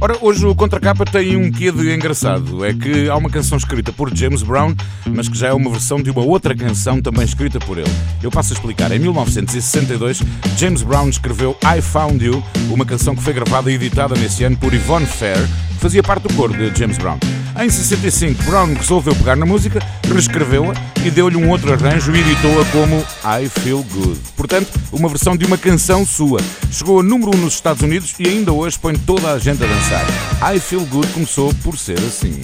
Ora, hoje o Contracapa tem um quê de engraçado. É que há uma canção escrita por James Brown, mas que já é uma versão de uma outra canção também escrita por ele. Eu passo a explicar. Em 1962, James Brown escreveu I Found You, uma canção que foi gravada e editada nesse ano por Yvonne Fair, que fazia parte do coro de James Brown. Em 65, Brown resolveu pegar na música, reescreveu-a e deu-lhe um outro arranjo e editou-a como I Feel Good. Portanto, uma versão de uma canção sua. Chegou a número 1 um nos Estados Unidos e ainda hoje põe toda a gente a dançar. I Feel Good começou por ser assim.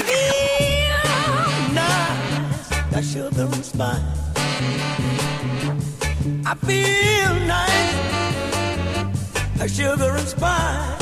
feel nice, that sugar and spice. I feel nice, that sugar and spice.